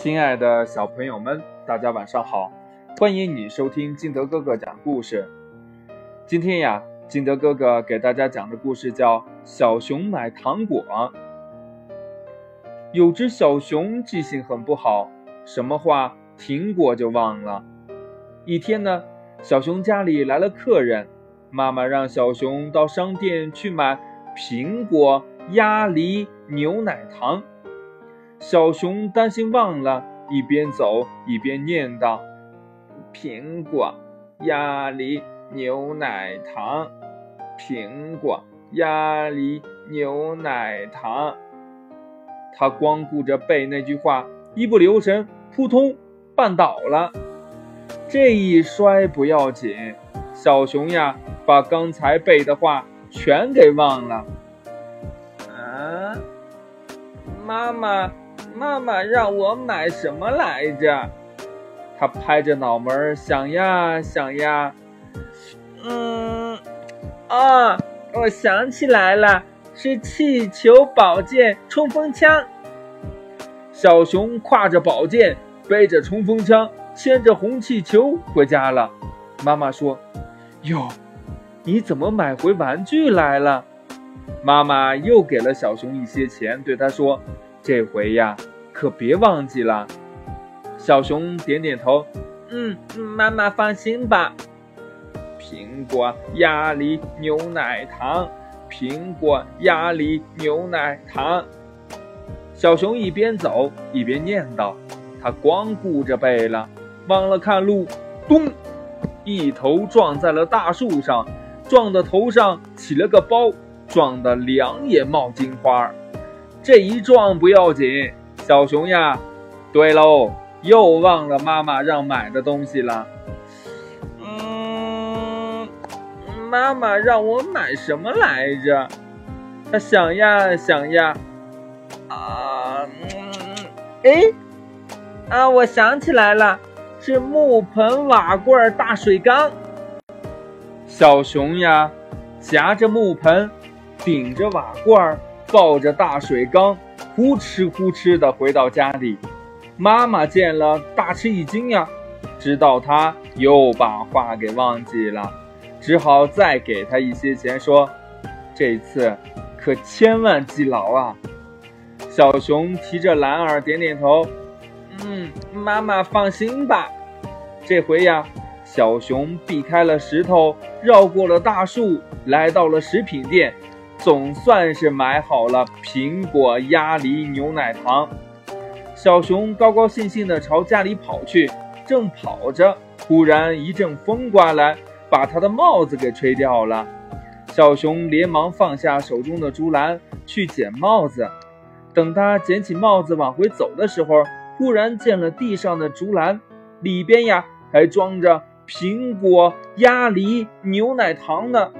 亲爱的小朋友们，大家晚上好！欢迎你收听金德哥哥讲故事。今天呀，金德哥哥给大家讲的故事叫《小熊买糖果》。有只小熊记性很不好，什么话苹果就忘了。一天呢，小熊家里来了客人，妈妈让小熊到商店去买苹果、鸭梨、牛奶糖。小熊担心忘了，一边走一边念叨：“苹果、鸭梨、牛奶糖，苹果、鸭梨、牛奶糖。”他光顾着背那句话，一不留神，扑通绊倒了。这一摔不要紧，小熊呀，把刚才背的话全给忘了。啊，妈妈。妈妈让我买什么来着？他拍着脑门想呀想呀，嗯，啊，我想起来了，是气球、宝剑、冲锋枪。小熊挎着宝剑，背着冲锋枪，牵着红气球回家了。妈妈说：“哟，你怎么买回玩具来了？”妈妈又给了小熊一些钱，对他说。这回呀，可别忘记了。小熊点点头，嗯，妈妈放心吧。苹果、鸭梨、牛奶糖，苹果、鸭梨、牛奶糖。小熊一边走一边念叨，他光顾着背了，忘了看路，咚，一头撞在了大树上，撞的头上起了个包，撞得两眼冒金花。这一撞不要紧，小熊呀，对喽，又忘了妈妈让买的东西了。嗯，妈妈让我买什么来着？他想呀想呀，啊，哎，啊，我想起来了，是木盆、瓦罐、大水缸。小熊呀，夹着木盆，顶着瓦罐。抱着大水缸，呼哧呼哧地回到家里。妈妈见了，大吃一惊呀，知道他又把话给忘记了，只好再给他一些钱，说：“这次可千万记牢啊！”小熊提着篮儿点点头：“嗯，妈妈放心吧。”这回呀，小熊避开了石头，绕过了大树，来到了食品店。总算是买好了苹果、鸭梨、牛奶糖，小熊高高兴兴地朝家里跑去。正跑着，忽然一阵风刮来，把他的帽子给吹掉了。小熊连忙放下手中的竹篮去捡帽子。等他捡起帽子往回走的时候，忽然见了地上的竹篮，里边呀还装着苹果、鸭梨、牛奶糖呢。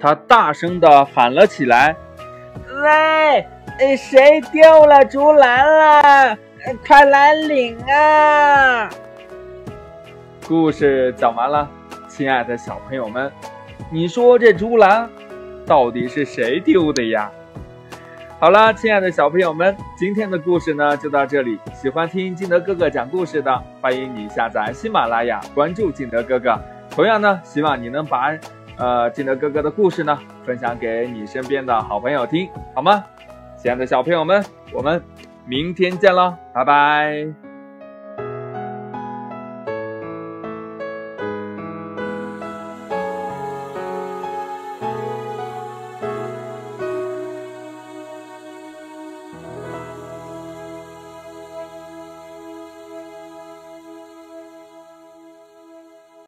他大声地喊了起来：“喂，谁丢了竹篮了？快来领啊！”故事讲完了，亲爱的小朋友们，你说这竹篮到底是谁丢的呀？好了，亲爱的小朋友们，今天的故事呢就到这里。喜欢听金德哥哥讲故事的，欢迎你下载喜马拉雅，关注金德哥哥。同样呢，希望你能把。呃金德哥哥的故事呢分享给你身边的好朋友听好吗？亲爱的小朋友们我们明天见喽拜拜。